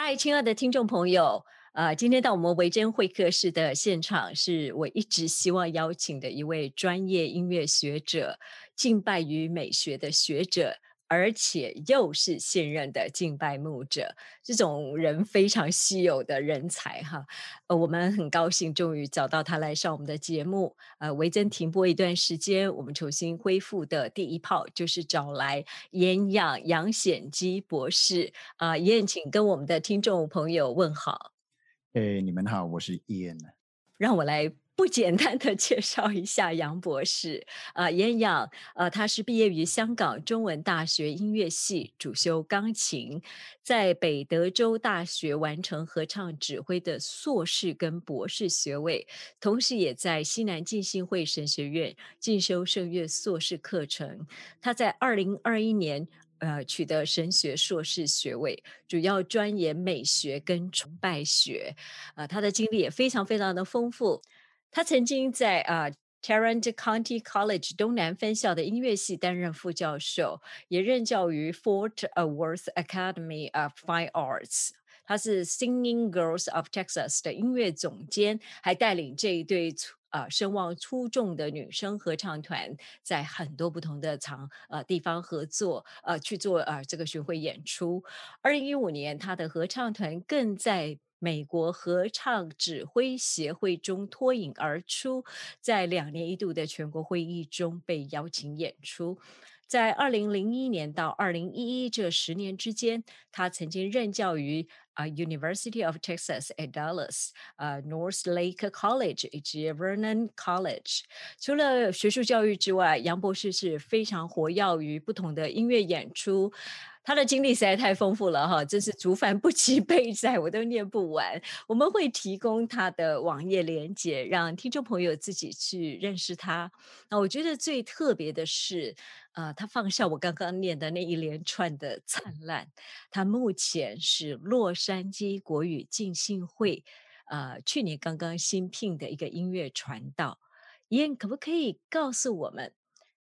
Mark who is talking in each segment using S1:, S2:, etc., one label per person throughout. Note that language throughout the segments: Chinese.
S1: 嗨，亲爱的听众朋友，呃，今天到我们维珍会客室的现场，是我一直希望邀请的一位专业音乐学者，敬拜于美学的学者。而且又是现任的敬拜牧者，这种人非常稀有的人才哈。呃，我们很高兴终于找到他来上我们的节目。呃，维珍停播一段时间，我们重新恢复的第一炮就是找来严养杨显基博士。啊，严，请跟我们的听众朋友问好。
S2: 哎，你们好，我是 Ian。
S1: 让我来。不简单的介绍一下杨博士啊，严养，呃，他是毕业于香港中文大学音乐系，主修钢琴，在北德州大学完成合唱指挥的硕士跟博士学位，同时也在西南浸信会神学院进修圣乐硕士课程。他在二零二一年呃取得神学硕士学位，主要钻研美学跟崇拜学，啊，他的经历也非常非常的丰富。他曾经在啊 Tarrant County College 东南分校的音乐系担任副教授，也任教于 Fort Worth Academy of Fine Arts。他是 Singing Girls of Texas 的音乐总监，还带领这一对啊声望出众的女生合唱团，在很多不同的场呃地方合作呃去做呃这个巡回演出。二零一五年，他的合唱团更在美国合唱指挥协会中脱颖而出，在两年一度的全国会议中被邀请演出。在二零零一年到二零一一这十年之间，他曾经任教于啊 University of Texas at Dallas、啊 North Lake College 以及 Vernon College。除了学术教育之外，杨博士是非常活跃于不同的音乐演出。他的经历实在太丰富了哈，真是竹繁不及备载，我都念不完。我们会提供他的网页连接，让听众朋友自己去认识他。那我觉得最特别的是，呃，他放下我刚刚念的那一连串的灿烂。他目前是洛杉矶国语浸信会，呃，去年刚刚新聘的一个音乐传道。燕，可不可以告诉我们，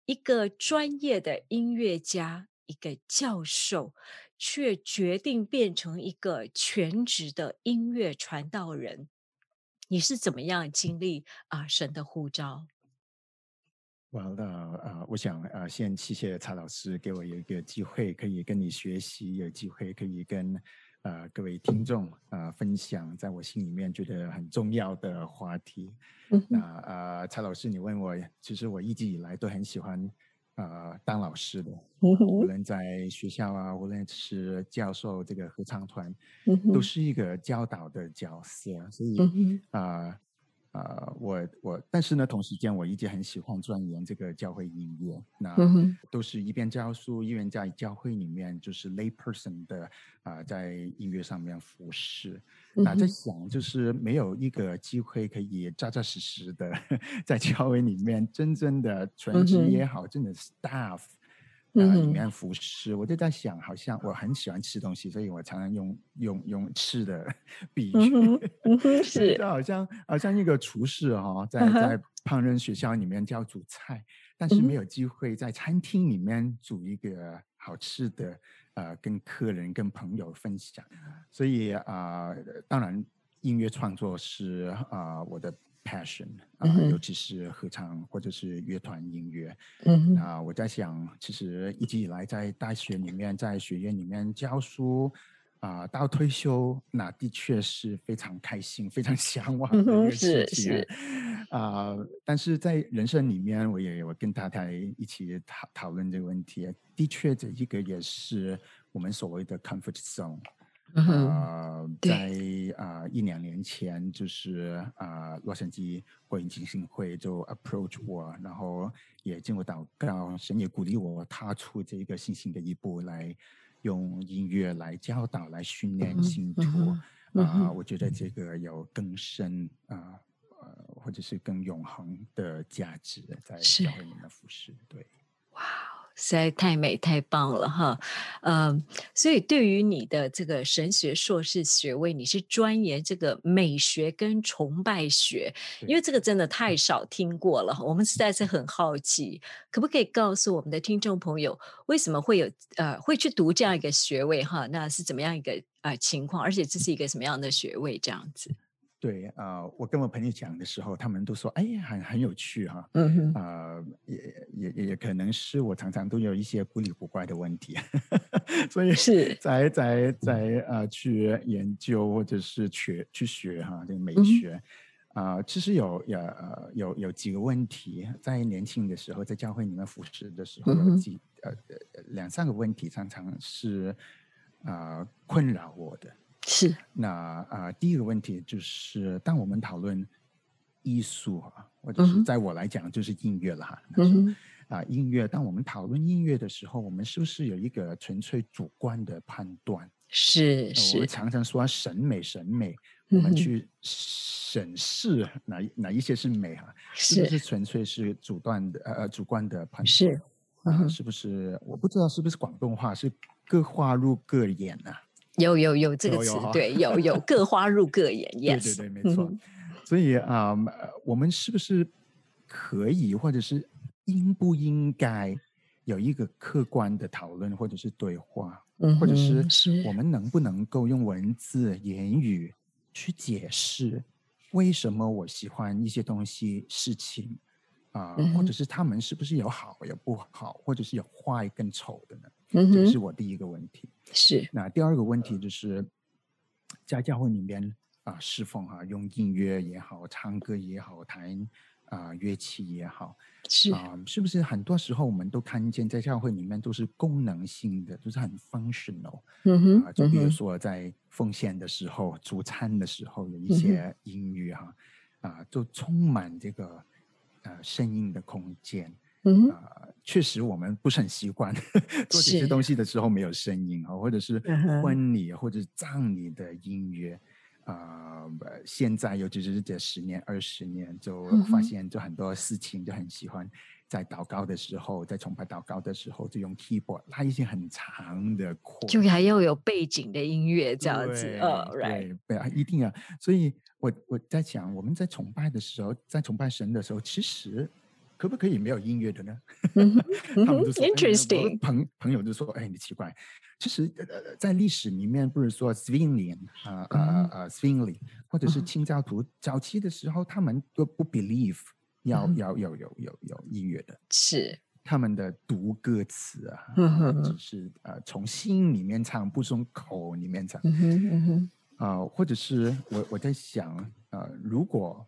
S1: 一个专业的音乐家？一个教授，却决定变成一个全职的音乐传道人，你是怎么样经历啊神的呼召？
S2: 完了啊！我想啊，先谢谢蔡老师给我有一个机会，可以跟你学习，有机会可以跟呃各位听众啊分享，在我心里面觉得很重要的话题。那啊，蔡老师，你问我，其实我一直以来都很喜欢。呃，当老师的，无论在学校啊，无论是教授这个合唱团，都是一个教导的角色，所以啊。呃，我我，但是呢，同时间我一直很喜欢钻研这个教会音乐，那都是一边教书，一边在教会里面就是 lay person 的啊，在音乐上面服侍。那在想，就是没有一个机会可以扎扎实实的 在教会里面真正的全职也好，真的 staff。啊，里面服饰，我就在想，好像我很喜欢吃东西，所以我常常用用用吃的 比喻，
S1: 是，
S2: 就好像好像一个厨师哈，在在烹饪学校里面教煮菜，但是没有机会在餐厅里面煮一个好吃的，呃，跟客人跟朋友分享，所以啊，当然音乐创作是啊我的。Passion 啊，尤其是合唱或者是乐团音乐。嗯，啊，我在想，其实一直以来在大学里面，在学院里面教书啊，到退休，那的确是非常开心、非常 向往的事情。啊，但是在人生里面，我也有跟太太一起讨讨论这个问题。的确，这一个也是我们所谓的 comfort zone。呃，在啊一两年前，就是啊洛杉矶国营基金会就 approach 我，然后也经过祷告，神也鼓励我踏出这个信心的一步，来用音乐来教导、来训练信徒。啊，我觉得这个有更深啊呃，或者是更永恒的价值在教会里面服侍。对，
S1: 哇。实在太美太棒了哈，嗯，所以对于你的这个神学硕士学位，你是钻研这个美学跟崇拜学，因为这个真的太少听过了，我们实在是很好奇，可不可以告诉我们的听众朋友，为什么会有呃会去读这样一个学位哈？那是怎么样一个呃情况？而且这是一个什么样的学位这样子？
S2: 对啊，我跟我朋友讲的时候，他们都说：“哎呀，很很有趣哈。”嗯哼，啊，也也也可能是我常常都有一些古里古怪的问题，所以
S1: 是
S2: 在在在呃去研究或者是学去学哈这个美学啊，其实有有呃有有几个问题，在年轻的时候在教会里面服侍的时候，有几呃两三个问题常常是啊困扰我的。
S1: 是，
S2: 那啊，第一个问题就是，当我们讨论艺术啊，或者是在我来讲就是音乐了哈。嗯。啊，音乐，当我们讨论音乐的时候，我们是不是有一个纯粹主观的判断？
S1: 是是。
S2: 我们常常说审美，审美，我们去审视哪哪一些是美哈？是不是纯粹是主观的呃主观的判断？
S1: 是。
S2: 啊，是不是？我不知道是不是广东话是各花入各眼啊？
S1: 有有有这个词，对，有有 各花入各眼，
S2: 对对对，没错。所以啊，我们是不是可以，或者是应不应该有一个客观的讨论，或者是对话，或者是。我们能不能够用文字、言语去解释为什么我喜欢一些东西、事情啊，或者是他们是不是有好有不好，或者是有坏跟丑的呢？嗯这是我第一个问题。
S1: 是。
S2: 那第二个问题就是，在教会里面啊，侍奉啊，用音乐也好，唱歌也好，弹啊乐器也好，
S1: 是
S2: 啊，是不是很多时候我们都看见在教会里面都是功能性的，都是很 functional。嗯哼。啊，就比如说在奉献的时候、主餐的时候，有一些音乐哈，啊，就充满这个呃声音的空间。嗯啊，确实我们不是很习惯做这些东西的时候没有声音啊，或者是婚礼或者葬礼的音乐啊。现在尤其是这十年二十年，就发现就很多事情就很喜欢在祷告的时候，在崇拜祷告的时候，就用 keyboard 拉一些很长的扩，
S1: 就还要有背景的音乐这样子。呃，
S2: 对对啊，一定啊。所以我我在想，我们在崇拜的时候，在崇拜神的时候，其实。可不可以没有音乐的呢？他们就说
S1: ，interesting。
S2: 朋朋友就说：“哎，你奇怪，其实呃，在历史里面，不是说 Zwingli 啊啊啊 Zwingli，或者是清教徒早期的时候，他们都不 believe 要要要有有有音乐的，
S1: 是
S2: 他们的读歌词啊，只是呃从心里面唱，不从口里面唱。啊，或者是我我在想，呃，如果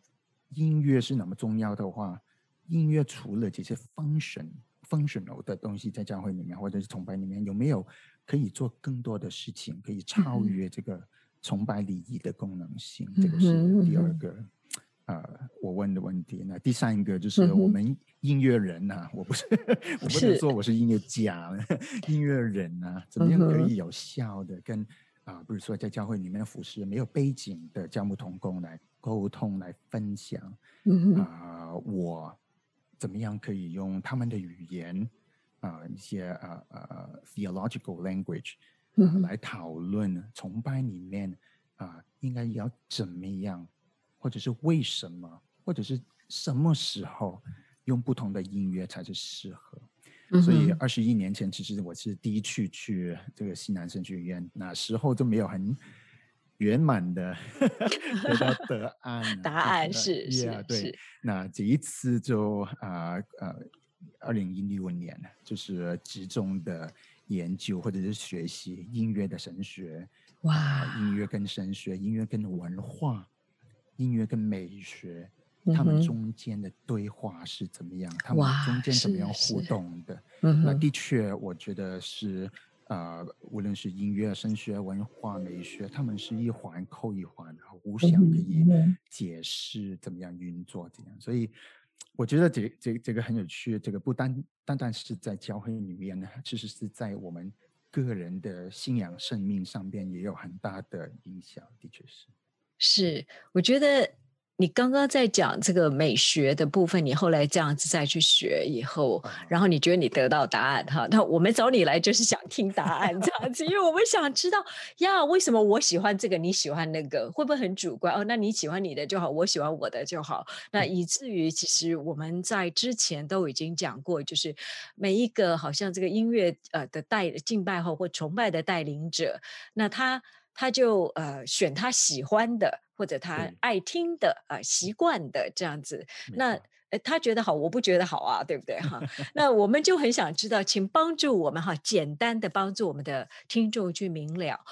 S2: 音乐是那么重要的话。音乐除了这些 function functional 的东西在教会里面或者是崇拜里面，有没有可以做更多的事情，可以超越这个崇拜礼仪的功能性？这个是第二个呃，我问的问题。那第三个就是我们音乐人呐，我不是 我不能说我是音乐家，音乐人呐，怎么样可以有效的跟啊，比如说在教会里面服侍没有背景的教牧同工来沟通来分享啊，我。怎么样可以用他们的语言啊，一些啊啊 theological language 来讨论崇拜里面啊，应该要怎么样，或者是为什么，或者是什么时候用不同的音乐才是适合？所以二十一年前，其实我是第一次去这个西南神学院，那时候都没有很。圆满的 得到答案，
S1: 答案是是
S2: 对。那这一次就啊呃，二零一六年就是集中的研究或者是学习音乐的神学。哇，音乐跟神学，音乐跟文化，音乐跟美学，他们中间的对话是怎么样？他们中间怎么样互动的？那的确，我觉得是。啊，无论是音乐、声学、文化、美学，他们是一环扣一环，然后互相可以解释怎么样运作这样。所以我觉得这这这个很有趣，这个不单单单是在教会里面呢，其实是在我们个人的信仰生命上边也有很大的影响，的确是。
S1: 是，我觉得你刚刚在讲这个美学的部分，你后来这样子再去学以后，然后你觉得你得到答案哈？那我们找你来就是想听答案这样子，因为我们想知道呀，为什么我喜欢这个，你喜欢那个，会不会很主观？哦，那你喜欢你的就好，我喜欢我的就好。那以至于其实我们在之前都已经讲过，就是每一个好像这个音乐呃的带敬拜后或崇拜的带领者，那他。他就呃选他喜欢的或者他爱听的啊习惯的这样子，那他觉得好，我不觉得好啊，对不对哈？那我们就很想知道，请帮助我们哈，简单的帮助我们的听众去明了，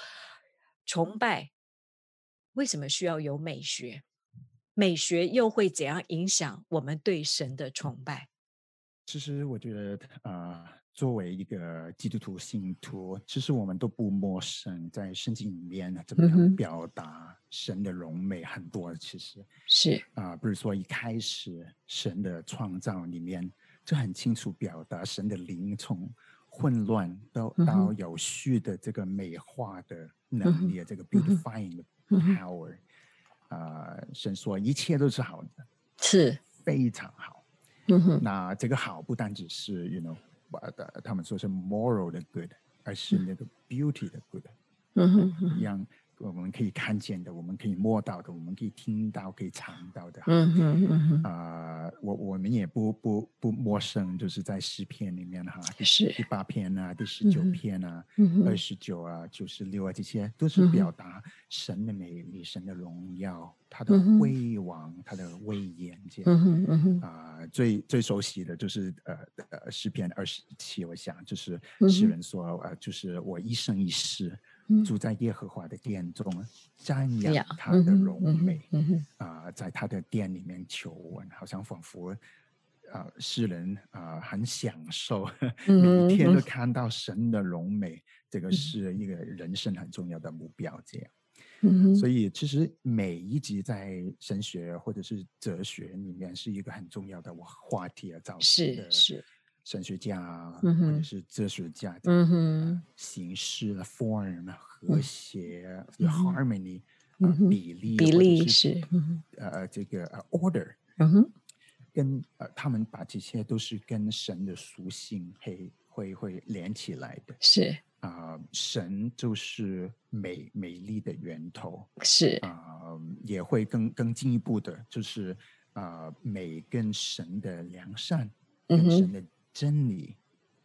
S1: 崇拜为什么需要有美学？美学又会怎样影响我们对神的崇拜？
S2: 其实我觉得啊。作为一个基督徒信徒，其实我们都不陌生，在圣经里面呢，怎么样表达神的荣美很多。其实
S1: 是
S2: 啊，比如说一开始神的创造里面，就很清楚表达神的灵从混乱到到有序的这个美化的能力，这个 beautifying 的 power。啊，神说一切都是好的，
S1: 是
S2: 非常好。嗯那这个好不单只是 you know。的，他们说是 moral 的 good，而是那个 beauty 的 good，一样。我们可以看见的，我们可以摸到的，我们可以听到、可以尝到的。嗯嗯哼。啊，我我们也不不不陌生，就是在诗篇里面哈，
S1: 是。
S2: 第八篇啊，第十九篇啊，二十九啊，九十六啊，这些都是表达神的美丽、神的荣耀、他的威王、他的威严这样。嗯嗯嗯啊，最最熟悉的就是呃呃诗篇二十七，我想就是诗人说呃，就是我一生一世。住在耶和华的殿中，瞻仰他的荣美啊，在他的殿里面求问，好像仿佛啊，诗人啊很享受，每天都看到神的荣美，这个是一个人生很重要的目标。这样，所以其实每一集在神学或者是哲学里面是一个很重要的话题啊，造
S1: 是是。
S2: 神学家或者是哲学家的。形式、form、和谐、harmony、比例、
S1: 比例是
S2: 呃这个 order，跟呃他们把这些都是跟神的属性会会会连起来的。
S1: 是
S2: 啊，神就是美美丽的源头。
S1: 是
S2: 啊，也会更更进一步的，就是啊美跟神的良善，跟神的。真理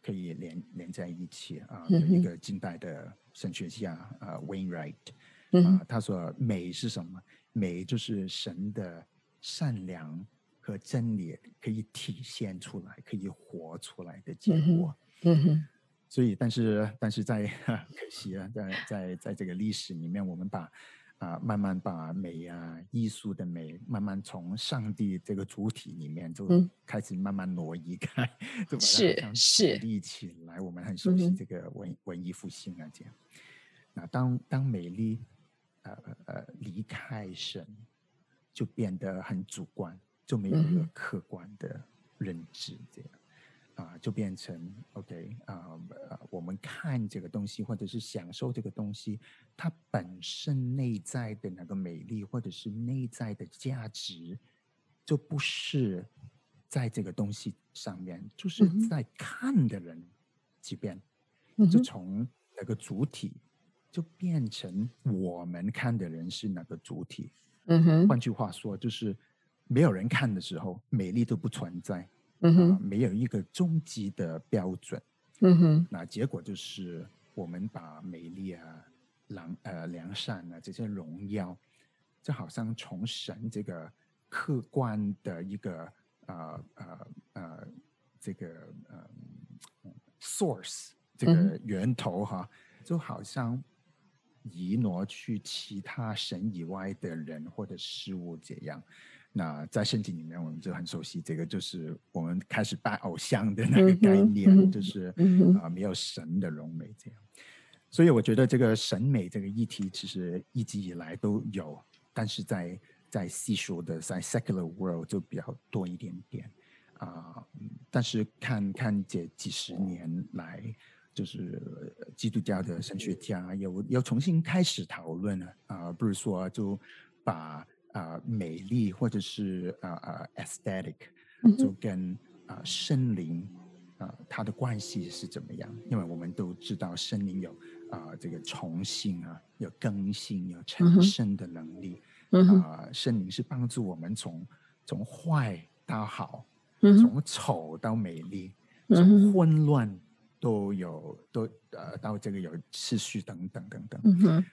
S2: 可以连连在一起啊！有一个近代的神学家啊，Wainwright 啊，他说美是什么？美就是神的善良和真理可以体现出来、可以活出来的结果。嗯哼。所以，但是，但是在 可惜啊，在在在这个历史里面，我们把。啊，慢慢把美啊，艺术的美，慢慢从上帝这个主体里面就开始慢慢挪移开，
S1: 是是
S2: 立起来。我们很熟悉这个文文艺复兴啊，这样。那当当美丽呃呃离开神，就变得很主观，就没有一个客观的认知，这样。啊，就变成 OK 啊，我们看这个东西，或者是享受这个东西，它本身内在的那个美丽，或者是内在的价值，就不是在这个东西上面，就是在看的人这边，就从那个主体，就变成我们看的人是那个主体。嗯哼，换句话说，就是没有人看的时候，美丽都不存在。嗯哼，没有一个终极的标准。嗯哼，那结果就是我们把美丽啊、良呃良善啊这些荣耀，就好像从神这个客观的一个呃呃呃这个呃 source 这个源头哈，就好像移挪去其他神以外的人或者事物这样。那在圣经里面，我们就很熟悉这个，就是我们开始拜偶像的那个概念，就是啊，没有神的荣美这样。所以我觉得这个审美这个议题，其实一直以来都有，但是在在细说的在 secular world 就比较多一点点啊。但是看看这几十年来，就是基督教的神学家又又重新开始讨论了啊，不是说就把。啊美丽或者是啊啊 aesthetic，就跟啊森林啊它的关系是怎么样？因为我们都知道森林有啊这个重新啊有更新有成生的能力，啊森林是帮助我们从从坏到好，从丑到美丽，从。混乱。都有都呃到这个有秩序等等等等，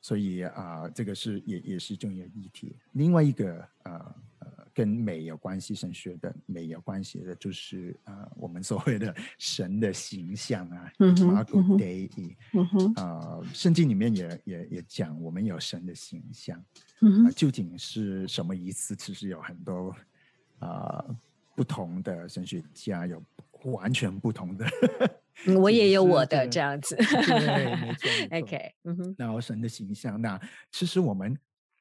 S2: 所以啊这个是也也是重要议题。另外一个呃呃跟美有关系、神学的美有关系的，就是呃我们所谓的神的形象啊，马古 day，啊圣经里面也也也讲我们有神的形象，究竟是什么意思？其实有很多啊不同的神学家有完全不同的。
S1: 我也有我的这样子，
S2: 对，没错。
S1: OK，嗯哼。
S2: 然后神的形象，那其实我们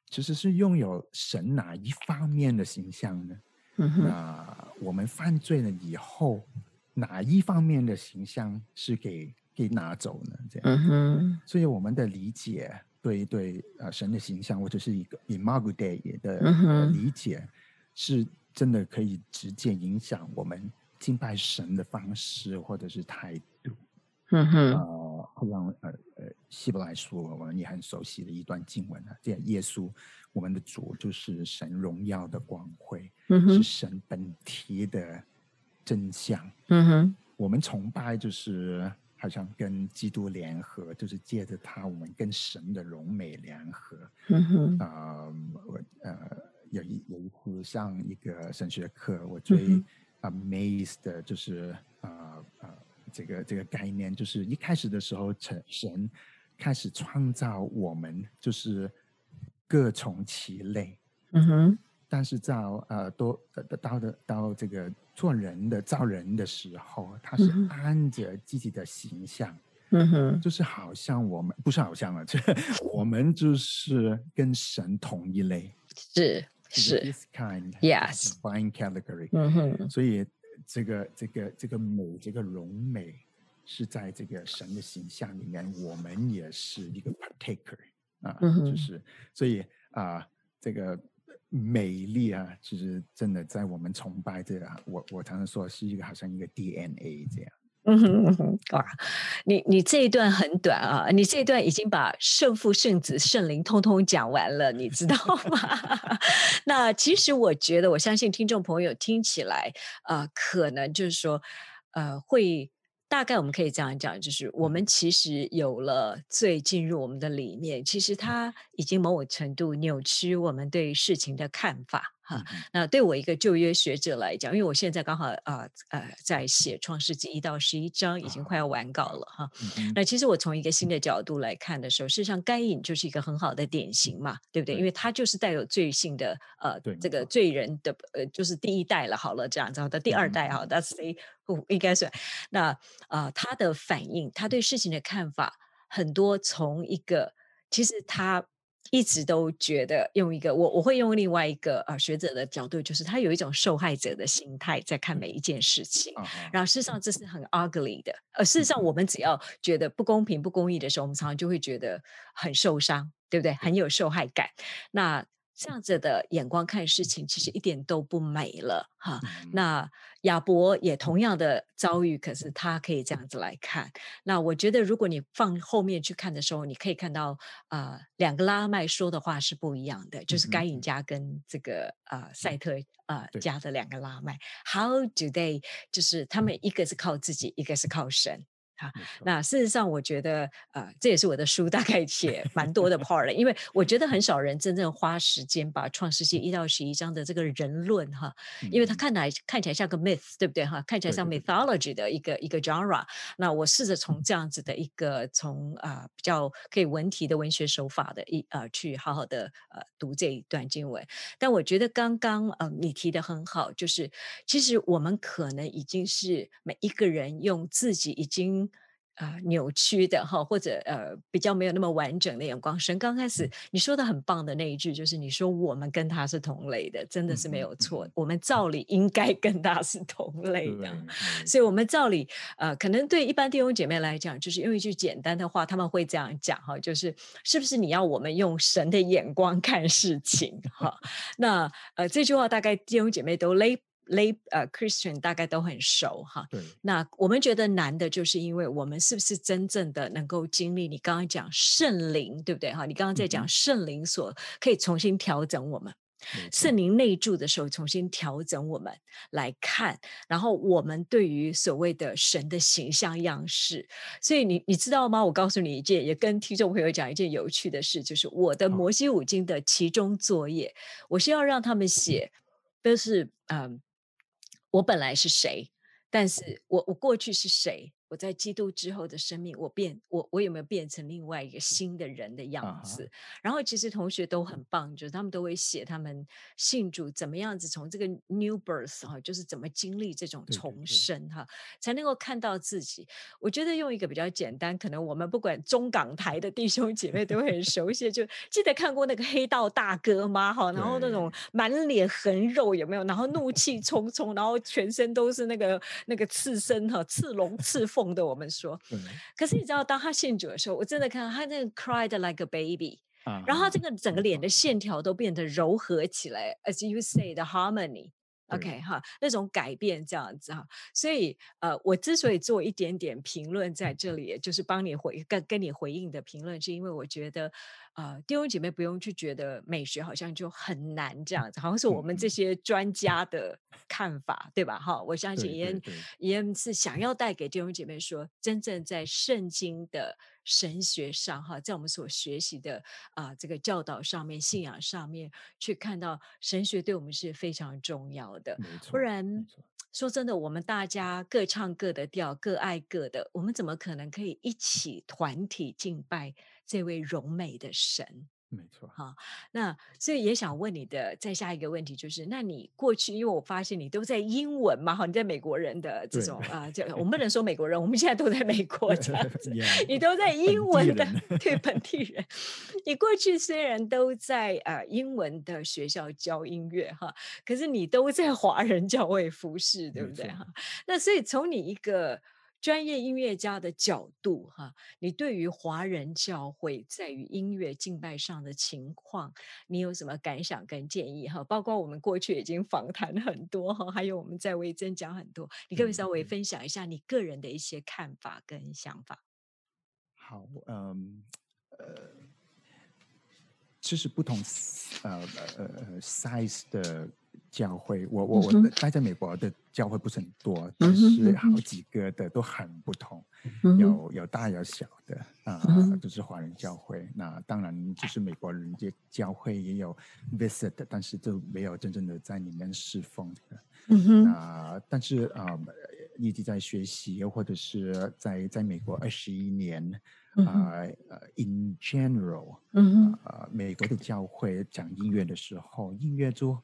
S2: 其实是拥有神哪一方面的形象呢？那我们犯罪了以后，哪一方面的形象是给给拿走呢？这样，所以我们的理解，对对，呃，神的形象或者是一个 imago 的理解，是真的可以直接影响我们。敬拜神的方式或者是态度，
S1: 嗯哼，
S2: 呃，像呃呃希伯来书我们也很熟悉的一段经文啊，这样耶稣我们的主就是神荣耀的光辉，
S1: 嗯
S2: 是神本体的真相，
S1: 嗯哼，
S2: 我们崇拜就是好像跟基督联合，就是借着他我们跟神的荣美联合，
S1: 嗯哼，
S2: 啊，我呃有一有一次上一个神学课，我最。Amazed 就是啊啊，这个这个概念就是一开始的时候，神神开始创造我们，就是各从其类。
S1: 嗯哼。
S2: 但是到呃多到的到这个做人的造人的时候，他是按着自己的形象。
S1: 嗯哼。
S2: 就是好像我们不是好像了，这我们就是跟神同一类。
S1: 是。是
S2: ，this kind
S1: yes
S2: fine category，
S1: 嗯哼，
S2: 所以这个这个这个美，这个容美是在这个神的形象里面，我们也是一个 partaker 啊，就是所以啊，这个美丽啊，其实真的在我们崇拜这个，我我常常说是一个好像一个 DNA 这样。
S1: 嗯哼嗯哼，哇，你你这一段很短啊，你这一段已经把圣父、圣子、圣灵通通讲完了，你知道吗？那其实我觉得，我相信听众朋友听起来，呃，可能就是说，呃，会大概我们可以这样讲，就是我们其实有了罪进入我们的里面，其实它已经某种程度扭曲我们对事情的看法。哈，那对我一个旧约学者来讲，因为我现在刚好啊呃在写创世纪一到十一章，已经快要完稿了哈。那其实我从一个新的角度来看的时候，事实上该隐就是一个很好的典型嘛，对不对？因为他就是带有罪性的呃这个罪人的呃就是第一代了，好了这样子的第二代哈，That's the 应该是那啊他的反应，他对事情的看法很多从一个其实他。一直都觉得用一个我我会用另外一个啊学者的角度，就是他有一种受害者的心态在看每一件事情，然后事实上这是很 ugly 的。呃，事实上我们只要觉得不公平、不公义的时候，我们常常就会觉得很受伤，对不对？很有受害感。那这样子的眼光看事情，其实一点都不美了哈。那亚伯也同样的遭遇，可是他可以这样子来看。那我觉得，如果你放后面去看的时候，你可以看到啊，两个拉麦说的话是不一样的，就是该隐家跟这个呃赛特呃家的两个拉麦，How do they？就是他们一个是靠自己，一个是靠神。好，那事实上，我觉得，呃，这也是我的书大概写 蛮多的 part 了，因为我觉得很少人真正花时间把《创世纪》一到十一章的这个人论哈，因为它看来看起来像个 myth，对不对哈？看起来像 mythology 的一个一个 genre。那我试着从这样子的一个从啊比较可以文体的文学手法的一呃去好好的呃读这一段经文。但我觉得刚刚呃你提的很好，就是其实我们可能已经是每一个人用自己已经。呃扭曲的哈，或者呃比较没有那么完整的眼光。神刚开始你说的很棒的那一句，就是你说我们跟他是同类的，真的是没有错。我们照理应该跟他是同类的，所以我们照理呃，可能对一般弟兄姐妹来讲，就是用一句简单的话，他们会这样讲哈，就是是不是你要我们用神的眼光看事情哈？那呃这句话大概弟兄姐妹都勒。Lay 呃，Christian 大概都很熟哈。
S2: 对。
S1: 那我们觉得难的就是因为我们是不是真正的能够经历你刚刚讲圣灵，对不对哈？你刚刚在讲圣灵所可以重新调整我们，圣灵内住的时候重新调整我们来看，然后我们对于所谓的神的形象样式。所以你你知道吗？我告诉你一件，也跟听众朋友讲一件有趣的事，就是我的摩西五经的其中作业，我是要让他们写，都是嗯。我本来是谁？但是我我过去是谁？我在基督之后的生命，我变我我有没有变成另外一个新的人的样子？然后其实同学都很棒，就是他们都会写他们信主怎么样子，从这个 new birth 哈，就是怎么经历这种重生哈，才能够看到自己。我觉得用一个比较简单，可能我们不管中港台的弟兄姐妹都很熟悉，就记得看过那个黑道大哥吗？哈，然后那种满脸横肉有没有？然后怒气冲冲，然后全身都是那个那个刺身哈，刺龙刺。讽的我们说，可是你知道，当他信主的时候，我真的看到他那个 cried like a baby，然后他这个整个脸。的线条都变得柔和起来，as you say the harmony。OK 哈，那种改变这样子哈，所以呃，我之所以做一点点评论在这里，就是帮你回跟跟你回应的评论，是因为我觉得呃，弟兄姐妹不用去觉得美学好像就很难这样子，好像是我们这些专家的看法，对吧？哈，我相信也也是想要带给弟兄姐妹说，真正在圣经的。神学上哈，在我们所学习的啊这个教导上面、信仰上面，去看到神学对我们是非常重要的。不然说真的，我们大家各唱各的调，各爱各的，我们怎么可能可以一起团体敬拜这位荣美的神？
S2: 没错，
S1: 哈，那所以也想问你的再下一个问题就是，那你过去因为我发现你都在英文嘛，哈，你在美国人的这种啊，就我们不能说美国人，我们现在都在美国这样子，你都在英文的对本 地人，你过去虽然都在呃英文的学校教音乐哈，可是你都在华人教会服侍，对不对哈？那所以从你一个。专业音乐家的角度，哈，你对于华人教会在于音乐敬拜上的情况，你有什么感想跟建议？哈，包括我们过去已经访谈很多，哈，还有我们在微增讲很多，你可以稍微分享一下你个人的一些看法跟想法。
S2: 好，嗯，呃，其实不同，呃呃呃，size 的。教会，我我我待在美国的教会不是很多，但是好几个的都很不同，有有大有小的啊，都是华人教会。那当然就是美国人这教会也有 visit，但是都没有真正的在里面侍奉的。那但是啊，一直在学习，或者是在在美国二十一年啊，in general，啊，美国的教会讲音乐的时候，音乐就。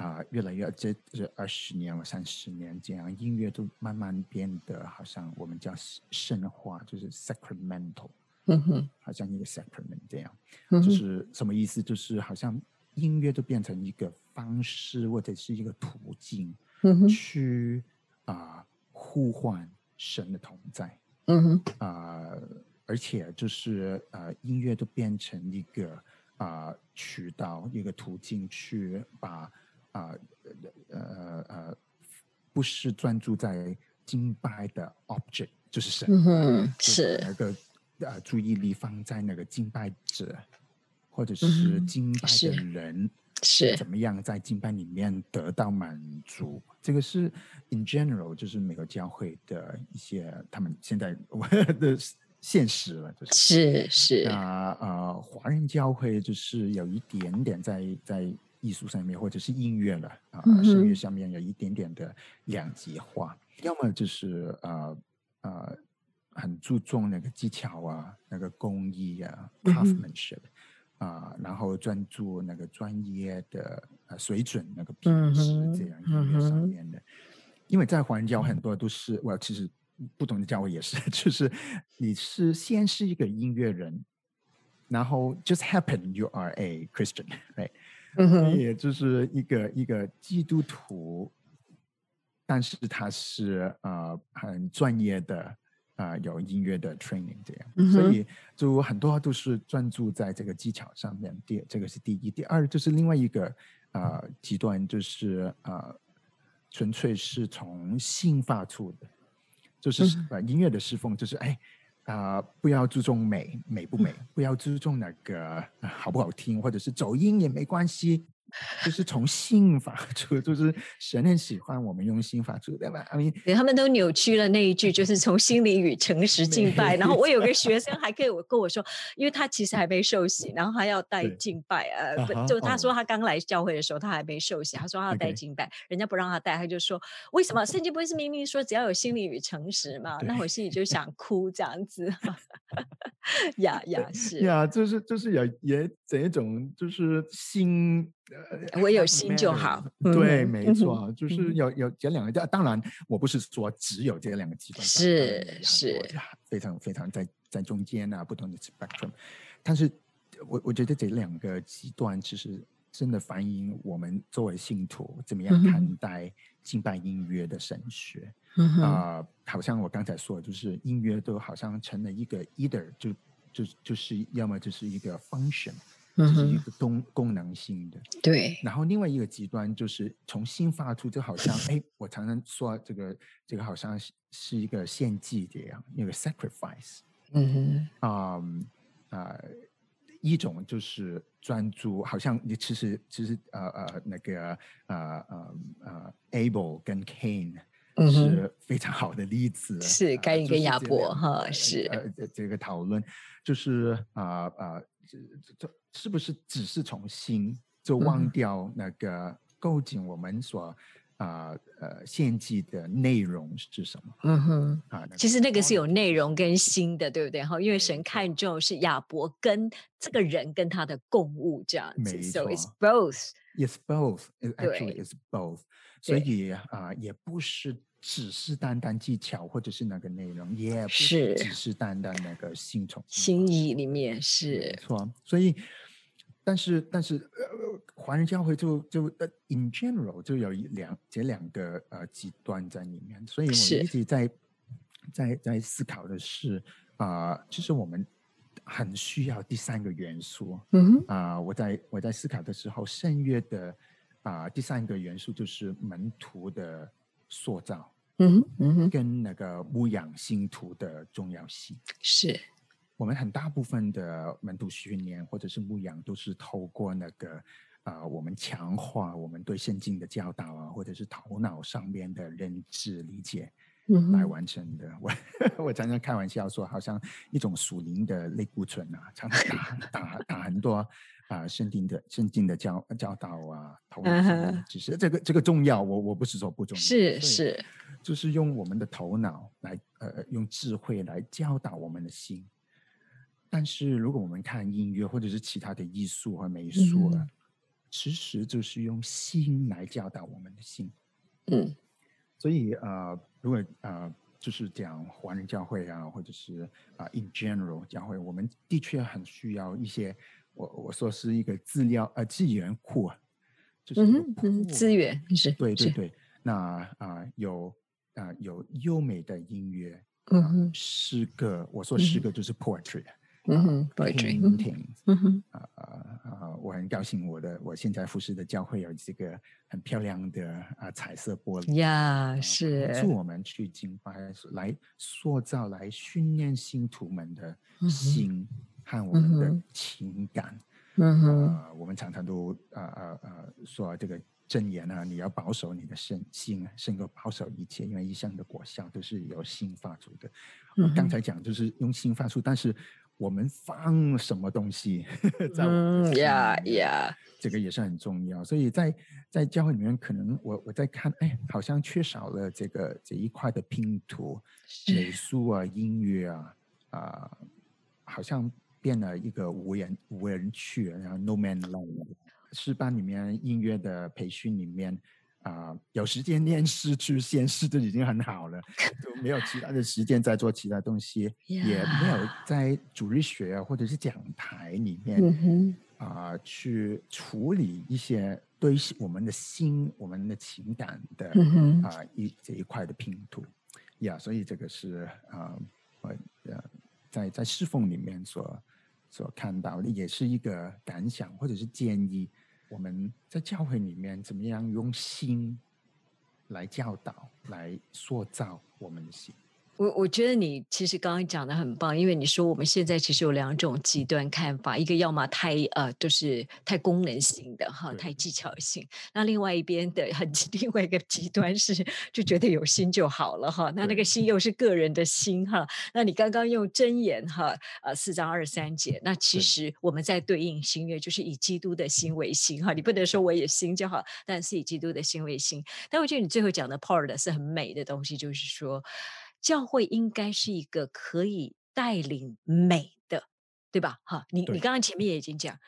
S2: 啊，越来越这这二十年或三十年这样，音乐都慢慢变得好像我们叫圣化，就是 sacramental，嗯哼，好像一个 sacrament 这样，就是什么意思？就是好像音乐都变成一个方式或者是一个途径，去啊呼唤神的同在，嗯哼，啊，而且就是呃音乐都变成一个啊渠道，一个途径去把。啊，呃呃，不是专注在敬拜的 object，就是神，
S1: 是
S2: 那个呃注意力放在那个敬拜者，或者是敬拜的人
S1: 是
S2: 怎么样在敬拜里面得到满足。这个是 in general，就是每个教会的一些他们现在 的现实了，就是
S1: 是是
S2: 啊呃，华人教会就是有一点点在在。艺术上面或者是音乐了啊，声乐上面有一点点的两极化，要么就是呃呃很注重那个技巧啊，那个工艺啊，craftsmanship 啊，然后专注那个专业的呃水准那个品质这样音乐上面的，因为在环教很多都是我其实不同的教会也是，就是你是先是一个音乐人，然后 just happen you are a Christian，right？
S1: 嗯
S2: 也就是一个一个基督徒，但是他是呃很专业的啊、有音乐的 training 这样，
S1: 嗯
S2: 所以就很多都是专注在这个技巧上面。第这个是第一，第二就是另外一个呃极端就是呃纯粹是从性发出的，就是
S1: 嗯
S2: 呃音乐的侍奉就是哎。啊、不要注重美美不美，不要注重那个、好不好听，或者是走音也没关系，就是从心法 出，就是神很喜欢我们用心法出，对吧
S1: 他们都扭曲了那一句，就是从心里与诚实敬拜。然后我有个学生 还可以我跟我说，因为他其实还没受洗，然后他要带
S2: 对
S1: 敬拜，呃，
S2: 啊
S1: 就他说
S2: 哦
S1: 他刚来教会的时候他还没受洗，他说他要带敬拜，人家不让他带，他就说为什么？圣经不是明明说只要有心理与诚实嘛？那我心里就想哭这样子。呀呀是，
S2: 呀，就是就是也也这一种就是心，呃，
S1: 我有心就好
S2: 对，没错，就是
S1: 嗯
S2: 有有这两个，当然我不是说只有这两个极端，
S1: 是是
S2: 非常非常在在中间啊，不同的 spectrum，但是我我觉得这两个极端其实真的反映我们作为信徒怎么样看待敬拜音乐的神学。啊、好像我刚才说的，就是音乐都好像成了一个 either 就就就是要么就是一个 function，就
S1: 嗯
S2: 是一，个功功能性的，
S1: 对，
S2: 然后另外一个极端就是从新发出，就好像哎，我常常说这个这个好像是是一个献祭这样，一个 sacrifice
S1: 嗯哼，
S2: 啊啊、一种就是专注，好像你其实其实呃呃那个呃呃呃 Abel 跟 Cain 是非常好的例子。
S1: 是
S2: 呃
S1: 该隐跟亚伯哈
S2: 呃
S1: 是。
S2: 呃这这个讨论，就是啊啊，这这这是不是只是从心就
S1: 嗯
S2: 忘掉那个构建我们所啊呃献祭的内容是什么
S1: 嗯哼。
S2: 啊？
S1: 其实那个是有内容跟心的，对不对？哈，因为神看重是亚伯跟这个人跟他的共物这样子
S2: 没
S1: ，so it's both。
S2: It's both. It actually is both. 所以啊、也不是只是单单技巧或者是那个内容，也不
S1: 是
S2: 是只是单单那个心从
S1: 心
S2: 发
S1: 意里面
S2: 没
S1: 是，
S2: 错。所以，但是但是呃，华人教会就就呃，in general 就有一两这两个呃极端在里面，所以我
S1: 是。
S2: 一直在在在思考的是啊、就是我们很需要第三个元素。
S1: 嗯哼，
S2: 啊、我在我在思考的时候，圣约的啊、第三个元素就是门徒的塑造，
S1: 嗯哼，嗯哼，
S2: 跟那个牧养信徒的重要性。
S1: 是，
S2: 我们很大部分的门徒训练或者是牧养，都是透过那个啊、我们强化我们对圣经的教导啊，或者是头脑上面的认知理解来完成的。我 我常常开玩笑说，好像一种属灵的类固醇啊，常常打 打打很多啊圣经的圣经的教教导啊，头脑上面知识，这个这个重要，我我不是说不重要，
S1: 是是，
S2: 就是用我们的头脑来呃用智慧来教导我们的心。但是如果我们看音乐或者是其他的艺术和美术啊，
S1: 嗯。
S2: 其实就是用心来教导我们的心。
S1: 嗯。
S2: 所以呃，如果呃就是讲华人教会啊，或者是啊、in general 教会，我们的确很需要一些我我说是一个资料呃资源库啊，就是
S1: 资源是，是，
S2: 对对对，那啊、有啊、有优美的音乐，啊
S1: 嗯哼，
S2: 诗歌，我说诗歌就是 poetry，
S1: 嗯嗯哼
S2: painting，
S1: 嗯哼，
S2: 啊 啊啊！我很高兴我的我现在服侍的教会有这个很漂亮的啊彩色玻璃，
S1: 呀，是
S2: 助，我们去敬拜，来塑造、来训练信徒们的心和我们的情感。
S1: 嗯哼，
S2: 呃，我们常常都啊啊啊说这个真言啊，你要保守你的身心，胜过保守一切，因为一生的果效都是由心发出的。我刚才讲就是用心发出，但是我们放什么东西 在我们的
S1: 嗯
S2: 心
S1: 呀呀，
S2: 这个也是很重要。所以在在教会里面，可能我我在看，哎，好像缺少了这个这一块的拼图，美，术啊、音乐啊，啊、好像变了一个无人无人区，然后 no man land。诗班里面音乐的培训里面啊，有时间念诗去现诗就已经很好了，就没有其他的时间再做其他东西，也没有在主日学或者是讲台里面啊去处理一些对我们的心、我们的情感的啊一这一块的拼图呀，所以这个是啊呃在在侍奉里面所所看到的，也是一个感想或者是建议。我们在教会里面怎么样用心来教导、来塑造我们的心？
S1: 我我觉得你其实刚刚讲的很棒，因为你说我们现在其实有两种极端看法，一个要么太呃就是太功能性的哈，太技巧性；那另外一边的很 另外一个极端是就觉得有心就好了哈，那那个心又是个人的心哈。那你刚刚用真言哈，呃四章二三节，那其实我们在对应新约就是以基督的心为心哈，你不能说我也心就好，但是以基督的心为心。但我觉得你最后讲的 part 是很美的东西，就是说。教会应该是一个可以带领美的，对吧？哈，你你刚刚前面也已经讲，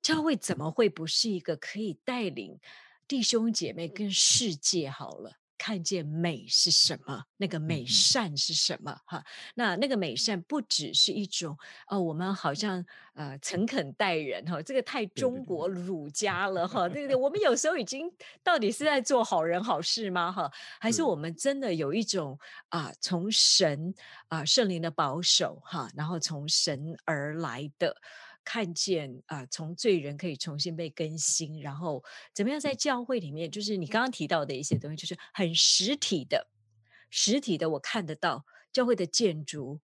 S1: 教会怎么会不是一个可以带领弟兄姐妹跟世界好了？看见美是什么？那个美善是什么？哈，那那个美善不只是一种哦，我们好像呃诚恳待人哈，这个太中国儒家了哈，对不对？我们有时候已经到底是在做好人好事吗？哈，还是我们真的有一种啊，从神啊圣灵的保守哈，然后从神而来的。看见啊，从罪人可以重新被更新，然后怎么样在教会里面，就是你刚刚提到的一些东西，就是很实体的、实体的，我看得到教会的建筑、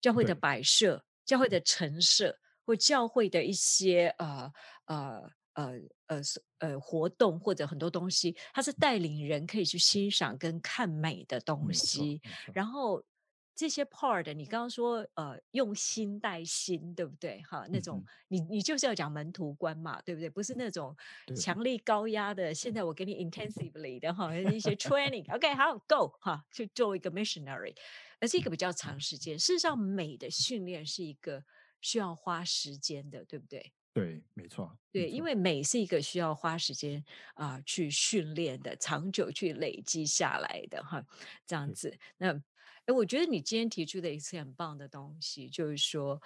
S1: 教会的摆设、教会的陈设，或教会的一些呃呃呃呃呃活动，或者很多东西，它是带领人可以去欣赏跟看美的东西，然后。这些 part，你刚刚说呃用心带心，对不对？哈，那种你你就是要讲门徒观嘛，对不对？不是那种强力高压的。现在我给你 intensively 的哈一些 training，OK，好 go 哈去做一个 missionary，而是一个比较长时间。事实上，美的训练是一个需要花时间的，对不对？
S2: 对，没错。
S1: 对，因为美是一个需要花时间啊去训练的，长久去累积下来的哈，这样子那。哎，我觉得你今天提出的一次很棒的东西，就是说，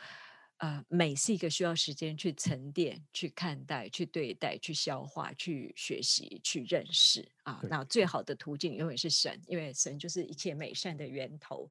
S1: 呃，美是一个需要时间去沉淀、去看待、去对待、去消化、去学习、去认识啊。那最好的途径永远是神，因为神就是一切美善的源头。